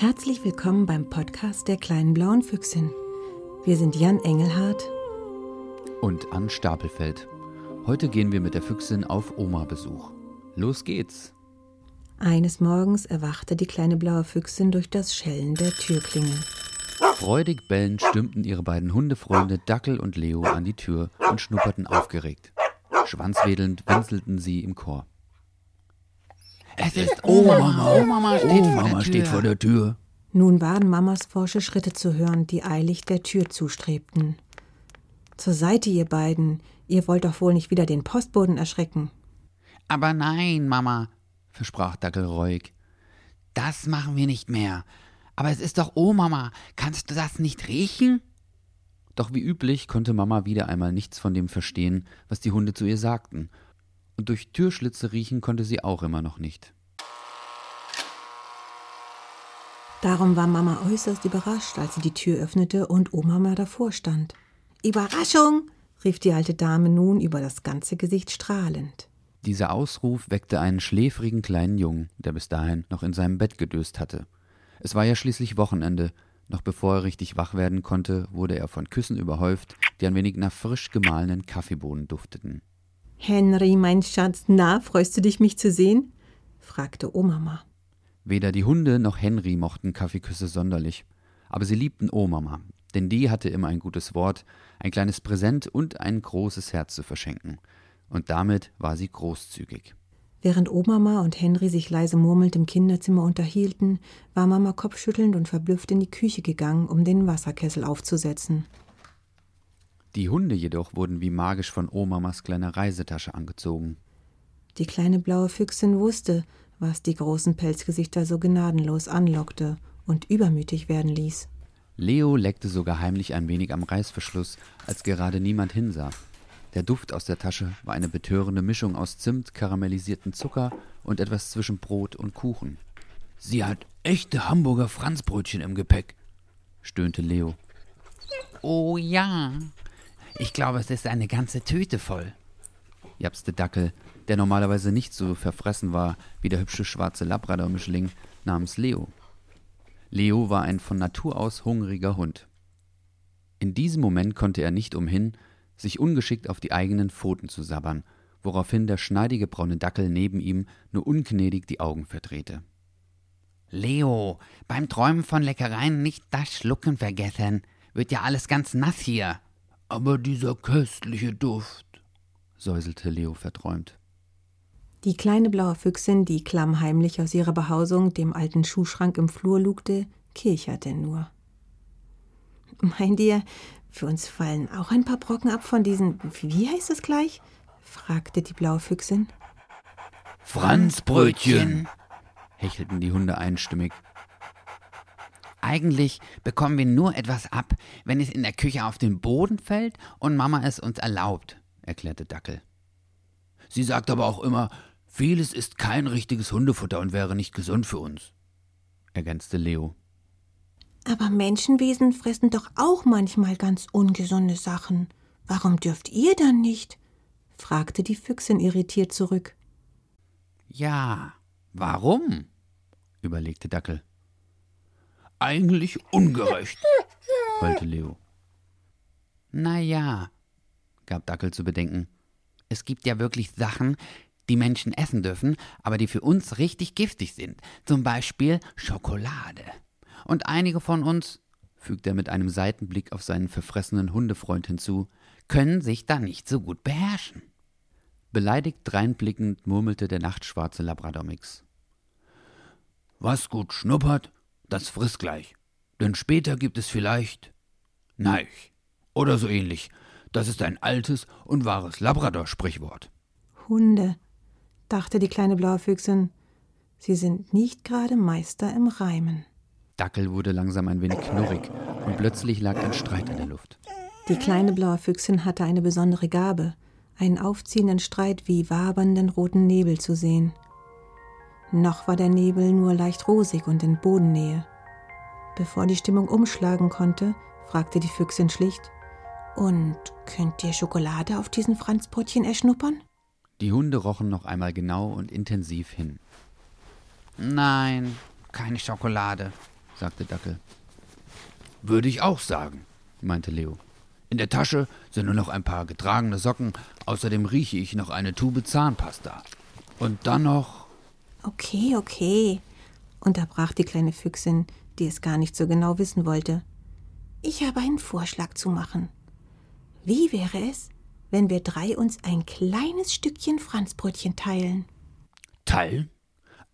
Herzlich willkommen beim Podcast der kleinen blauen Füchsin. Wir sind Jan Engelhardt und Ann Stapelfeld. Heute gehen wir mit der Füchsin auf Oma-Besuch. Los geht's! Eines Morgens erwachte die kleine blaue Füchsin durch das Schellen der Türklingel. Freudig bellend stürmten ihre beiden Hundefreunde Dackel und Leo an die Tür und schnupperten aufgeregt. Schwanzwedelnd winselten sie im Chor. Es ist Oma. Oma steht, oh, Mama steht vor der Tür. Nun waren Mamas forsche Schritte zu hören, die eilig der Tür zustrebten. Zur Seite, ihr beiden. Ihr wollt doch wohl nicht wieder den Postboden erschrecken. Aber nein, Mama, versprach Dackel reuig. Das machen wir nicht mehr. Aber es ist doch Oh, Mama, kannst du das nicht riechen? Doch wie üblich konnte Mama wieder einmal nichts von dem verstehen, was die Hunde zu ihr sagten und durch Türschlitze riechen konnte sie auch immer noch nicht. Darum war Mama äußerst überrascht, als sie die Tür öffnete und Oma davor stand. Überraschung! rief die alte Dame nun über das ganze Gesicht strahlend. Dieser Ausruf weckte einen schläfrigen kleinen Jungen, der bis dahin noch in seinem Bett gedöst hatte. Es war ja schließlich Wochenende. Noch bevor er richtig wach werden konnte, wurde er von Küssen überhäuft, die ein wenig nach frisch gemahlenen Kaffeebohnen dufteten. Henry, mein Schatz, na, freust du dich, mich zu sehen? fragte Omama. Weder die Hunde noch Henry mochten Kaffeeküsse sonderlich, aber sie liebten Omama, denn die hatte immer ein gutes Wort, ein kleines Präsent und ein großes Herz zu verschenken. Und damit war sie großzügig. Während Omama und Henry sich leise murmelnd im Kinderzimmer unterhielten, war Mama kopfschüttelnd und verblüfft in die Küche gegangen, um den Wasserkessel aufzusetzen. Die Hunde jedoch wurden wie magisch von Omamas kleiner Reisetasche angezogen. Die kleine blaue Füchsin wusste, was die großen Pelzgesichter so gnadenlos anlockte und übermütig werden ließ. Leo leckte sogar heimlich ein wenig am Reißverschluss, als gerade niemand hinsah. Der Duft aus der Tasche war eine betörende Mischung aus Zimt, karamellisierten Zucker und etwas zwischen Brot und Kuchen. Sie hat echte Hamburger Franzbrötchen im Gepäck, stöhnte Leo. Oh ja, ich glaube, es ist eine ganze Tüte voll, japste Dackel, der normalerweise nicht so verfressen war wie der hübsche schwarze Labrador-Mischling namens Leo. Leo war ein von Natur aus hungriger Hund. In diesem Moment konnte er nicht umhin, sich ungeschickt auf die eigenen Pfoten zu sabbern, woraufhin der schneidige braune Dackel neben ihm nur ungnädig die Augen verdrehte. Leo, beim Träumen von Leckereien nicht das Schlucken vergessen. Wird ja alles ganz nass hier, aber dieser köstliche Duft, säuselte Leo verträumt. Die kleine blaue Füchsin, die klammheimlich aus ihrer Behausung dem alten Schuhschrank im Flur lugte, kicherte nur. Meint ihr, für uns fallen auch ein paar Brocken ab von diesen, wie heißt es gleich? fragte die blaue Füchsin. Franzbrötchen, hechelten die Hunde einstimmig. Eigentlich bekommen wir nur etwas ab, wenn es in der Küche auf den Boden fällt und Mama es uns erlaubt, erklärte Dackel. Sie sagt aber auch immer, vieles ist kein richtiges Hundefutter und wäre nicht gesund für uns, ergänzte Leo. Aber Menschenwesen fressen doch auch manchmal ganz ungesunde Sachen. Warum dürft ihr dann nicht? fragte die Füchsin irritiert zurück. Ja, warum? überlegte Dackel. Eigentlich ungerecht, heulte Leo. Na ja, gab Dackel zu bedenken. Es gibt ja wirklich Sachen, die Menschen essen dürfen, aber die für uns richtig giftig sind. Zum Beispiel Schokolade. Und einige von uns, fügte er mit einem Seitenblick auf seinen verfressenen Hundefreund hinzu, können sich da nicht so gut beherrschen. Beleidigt dreinblickend murmelte der nachtschwarze Labradormix. Was gut schnuppert, das friss gleich. Denn später gibt es vielleicht Neich oder so ähnlich. Das ist ein altes und wahres Labrador-Sprichwort. Hunde, dachte die kleine blaue Füchsin. Sie sind nicht gerade Meister im Reimen. Dackel wurde langsam ein wenig knurrig und plötzlich lag ein Streit in der Luft. Die kleine blaue Füchsin hatte eine besondere Gabe, einen aufziehenden Streit wie wabernden roten Nebel zu sehen. Noch war der Nebel nur leicht rosig und in Bodennähe. Bevor die Stimmung umschlagen konnte, fragte die Füchsin schlicht: Und könnt ihr Schokolade auf diesen Franzbrötchen erschnuppern? Die Hunde rochen noch einmal genau und intensiv hin. Nein, keine Schokolade, sagte Dackel. Würde ich auch sagen, meinte Leo. In der Tasche sind nur noch ein paar getragene Socken, außerdem rieche ich noch eine Tube Zahnpasta. Und dann noch. Okay, okay, unterbrach die kleine Füchsin, die es gar nicht so genau wissen wollte. Ich habe einen Vorschlag zu machen. Wie wäre es, wenn wir drei uns ein kleines Stückchen Franzbrötchen teilen? Teilen?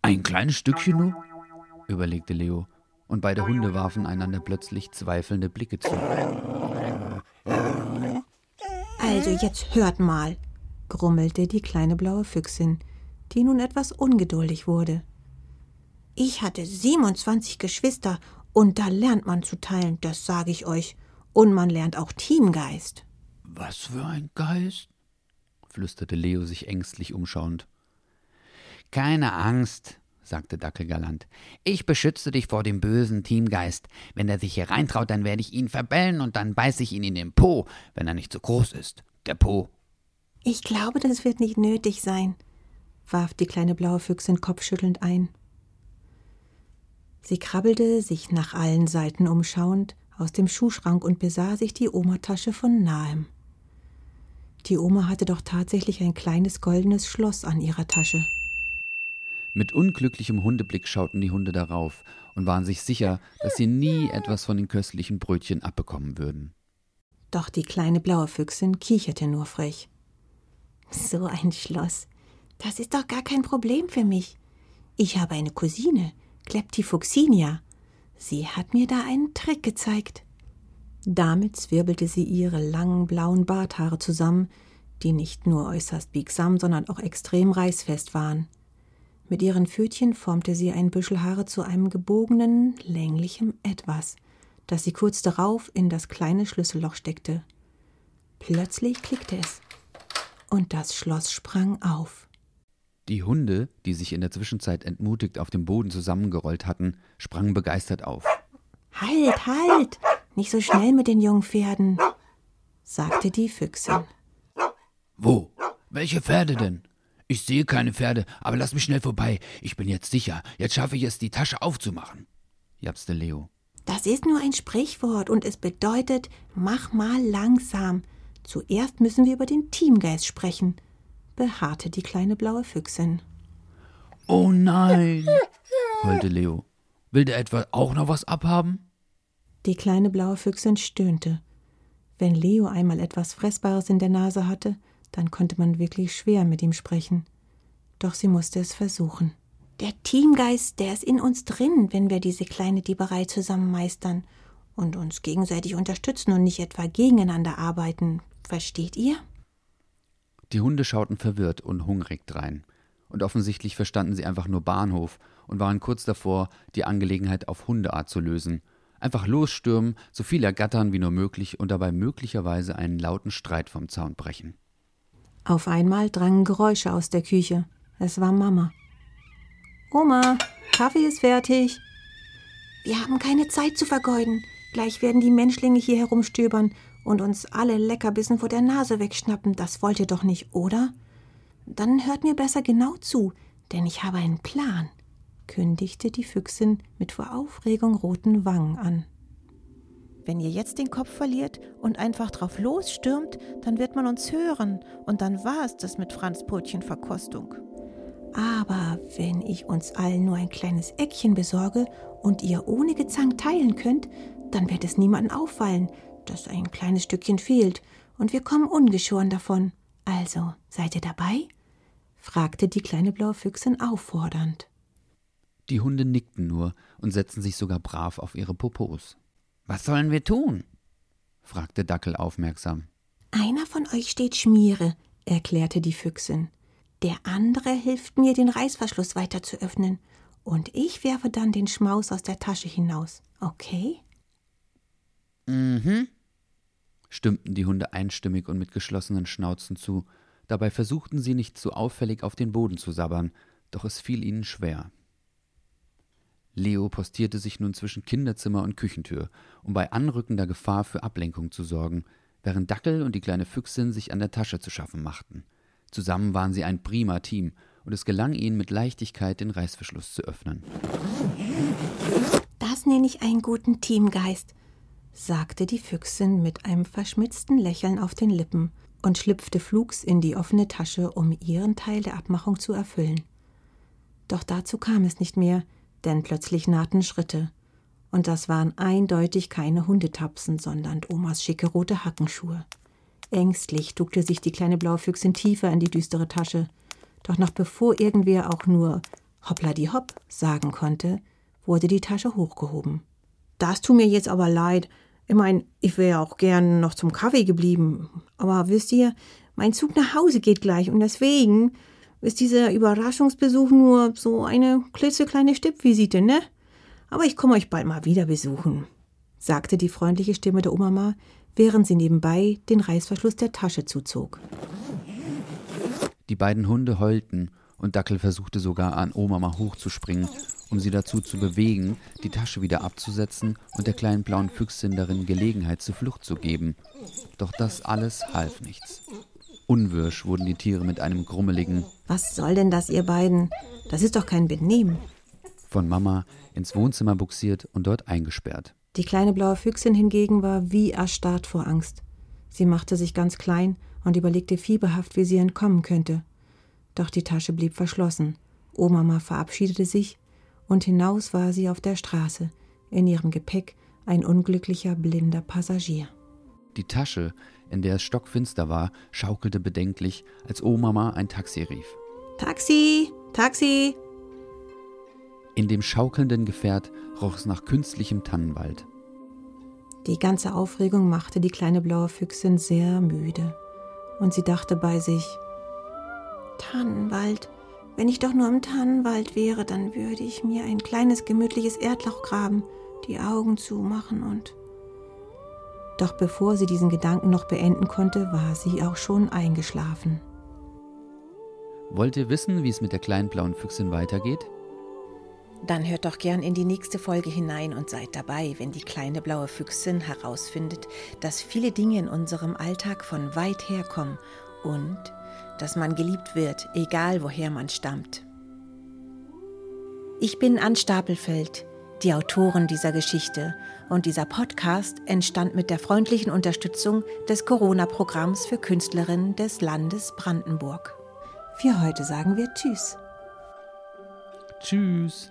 Ein kleines Stückchen nur? überlegte Leo, und beide Hunde warfen einander plötzlich zweifelnde Blicke zu. Also jetzt hört mal, grummelte die kleine blaue Füchsin, die nun etwas ungeduldig wurde. Ich hatte 27 Geschwister und da lernt man zu teilen, das sage ich euch. Und man lernt auch Teamgeist. Was für ein Geist? flüsterte Leo sich ängstlich umschauend. Keine Angst, sagte Dackel galant. Ich beschütze dich vor dem bösen Teamgeist. Wenn er sich hier reintraut, dann werde ich ihn verbellen und dann beiße ich ihn in den Po, wenn er nicht zu groß ist. Der Po. Ich glaube, das wird nicht nötig sein, warf die kleine blaue Füchsin kopfschüttelnd ein. Sie krabbelte, sich nach allen Seiten umschauend, aus dem Schuhschrank und besah sich die Omatasche von nahem. Die Oma hatte doch tatsächlich ein kleines goldenes Schloss an ihrer Tasche. Mit unglücklichem Hundeblick schauten die Hunde darauf und waren sich sicher, dass sie nie etwas von den köstlichen Brötchen abbekommen würden. Doch die kleine blaue Füchsin kicherte nur frech. So ein Schloss. Das ist doch gar kein Problem für mich. Ich habe eine Cousine, Kleptifuxinia. Sie hat mir da einen Trick gezeigt. Damit zwirbelte sie ihre langen blauen Barthaare zusammen, die nicht nur äußerst biegsam, sondern auch extrem reißfest waren. Mit ihren Pfötchen formte sie ein Büschel Haare zu einem gebogenen, länglichem Etwas, das sie kurz darauf in das kleine Schlüsselloch steckte. Plötzlich klickte es, und das Schloss sprang auf. Die Hunde, die sich in der Zwischenzeit entmutigt auf dem Boden zusammengerollt hatten, sprangen begeistert auf. Halt, halt! Nicht so schnell mit den jungen Pferden, sagte die Füchsin. Wo? Welche Pferde denn? Ich sehe keine Pferde, aber lass mich schnell vorbei. Ich bin jetzt sicher. Jetzt schaffe ich es, die Tasche aufzumachen, japste Leo. Das ist nur ein Sprichwort und es bedeutet, mach mal langsam. Zuerst müssen wir über den Teamgeist sprechen beharrte die kleine blaue Füchsin. Oh nein, heulte Leo. Will der etwa auch noch was abhaben? Die kleine blaue Füchsin stöhnte. Wenn Leo einmal etwas Fressbares in der Nase hatte, dann konnte man wirklich schwer mit ihm sprechen. Doch sie musste es versuchen. Der Teamgeist, der ist in uns drin, wenn wir diese kleine Dieberei zusammen meistern und uns gegenseitig unterstützen und nicht etwa gegeneinander arbeiten. Versteht ihr? Die Hunde schauten verwirrt und hungrig drein. Und offensichtlich verstanden sie einfach nur Bahnhof und waren kurz davor, die Angelegenheit auf Hundeart zu lösen. Einfach losstürmen, so viel ergattern wie nur möglich und dabei möglicherweise einen lauten Streit vom Zaun brechen. Auf einmal drangen Geräusche aus der Küche. Es war Mama. Oma, Kaffee ist fertig. Wir haben keine Zeit zu vergeuden. Gleich werden die Menschlinge hier herumstöbern und uns alle Leckerbissen vor der Nase wegschnappen. Das wollt ihr doch nicht, oder? Dann hört mir besser genau zu, denn ich habe einen Plan, kündigte die Füchsin mit vor Aufregung roten Wangen an. Wenn ihr jetzt den Kopf verliert und einfach drauf losstürmt, dann wird man uns hören und dann war es das mit Franz Verkostung. Aber wenn ich uns allen nur ein kleines Eckchen besorge und ihr ohne Gezank teilen könnt, dann wird es niemandem auffallen, dass ein kleines Stückchen fehlt, und wir kommen ungeschoren davon. Also, seid ihr dabei? fragte die kleine blaue Füchsin auffordernd. Die Hunde nickten nur und setzten sich sogar brav auf ihre Popos. Was sollen wir tun? fragte Dackel aufmerksam. Einer von euch steht Schmiere, erklärte die Füchsin. Der andere hilft mir, den Reißverschluss weiter zu öffnen, und ich werfe dann den Schmaus aus der Tasche hinaus. Okay? Mhm, stimmten die Hunde einstimmig und mit geschlossenen Schnauzen zu. Dabei versuchten sie nicht zu auffällig auf den Boden zu sabbern, doch es fiel ihnen schwer. Leo postierte sich nun zwischen Kinderzimmer und Küchentür, um bei anrückender Gefahr für Ablenkung zu sorgen, während Dackel und die kleine Füchsin sich an der Tasche zu schaffen machten. Zusammen waren sie ein prima Team, und es gelang ihnen mit Leichtigkeit, den Reißverschluss zu öffnen Das nenne ich einen guten Teamgeist, sagte die Füchsin mit einem verschmitzten Lächeln auf den Lippen und schlüpfte flugs in die offene Tasche, um ihren Teil der Abmachung zu erfüllen. Doch dazu kam es nicht mehr, denn plötzlich nahten Schritte. Und das waren eindeutig keine Hundetapsen, sondern Omas schicke rote Hackenschuhe. Ängstlich duckte sich die kleine blaue Füchsin tiefer in die düstere Tasche. Doch noch bevor irgendwer auch nur Hoppla die Hopp sagen konnte, wurde die Tasche hochgehoben. Das tut mir jetzt aber leid. Ich mein, ich wäre auch gern noch zum Kaffee geblieben. Aber wisst ihr, mein Zug nach Hause geht gleich und deswegen ist dieser Überraschungsbesuch nur so eine klitzekleine Stippvisite, ne? Aber ich komme euch bald mal wieder besuchen, sagte die freundliche Stimme der Oma, während sie nebenbei den Reißverschluss der Tasche zuzog. Die beiden Hunde heulten und Dackel versuchte sogar an Oma hochzuspringen, um sie dazu zu bewegen, die Tasche wieder abzusetzen und der kleinen blauen Füchsin darin Gelegenheit zur Flucht zu geben. Doch das alles half nichts. Unwirsch wurden die Tiere mit einem grummeligen Was soll denn das, ihr beiden? Das ist doch kein Benehmen. von Mama ins Wohnzimmer buxiert und dort eingesperrt. Die kleine blaue Füchsin hingegen war wie erstarrt vor Angst. Sie machte sich ganz klein und überlegte fieberhaft, wie sie entkommen könnte. Doch die Tasche blieb verschlossen. Omama verabschiedete sich und hinaus war sie auf der Straße, in ihrem Gepäck ein unglücklicher blinder Passagier. Die Tasche, in der es stockfinster war, schaukelte bedenklich, als Omama ein Taxi rief. Taxi, Taxi! In dem schaukelnden Gefährt roch es nach künstlichem Tannenwald. Die ganze Aufregung machte die kleine blaue Füchsin sehr müde. Und sie dachte bei sich, Tannenwald, wenn ich doch nur im Tannenwald wäre, dann würde ich mir ein kleines gemütliches Erdloch graben, die Augen zumachen und... Doch bevor sie diesen Gedanken noch beenden konnte, war sie auch schon eingeschlafen. Wollt ihr wissen, wie es mit der kleinen blauen Füchsin weitergeht? Dann hört doch gern in die nächste Folge hinein und seid dabei, wenn die kleine blaue Füchsin herausfindet, dass viele Dinge in unserem Alltag von weit her kommen und dass man geliebt wird, egal woher man stammt. Ich bin Ann Stapelfeld, die Autorin dieser Geschichte, und dieser Podcast entstand mit der freundlichen Unterstützung des Corona-Programms für Künstlerinnen des Landes Brandenburg. Für heute sagen wir Tschüss. Tschüss.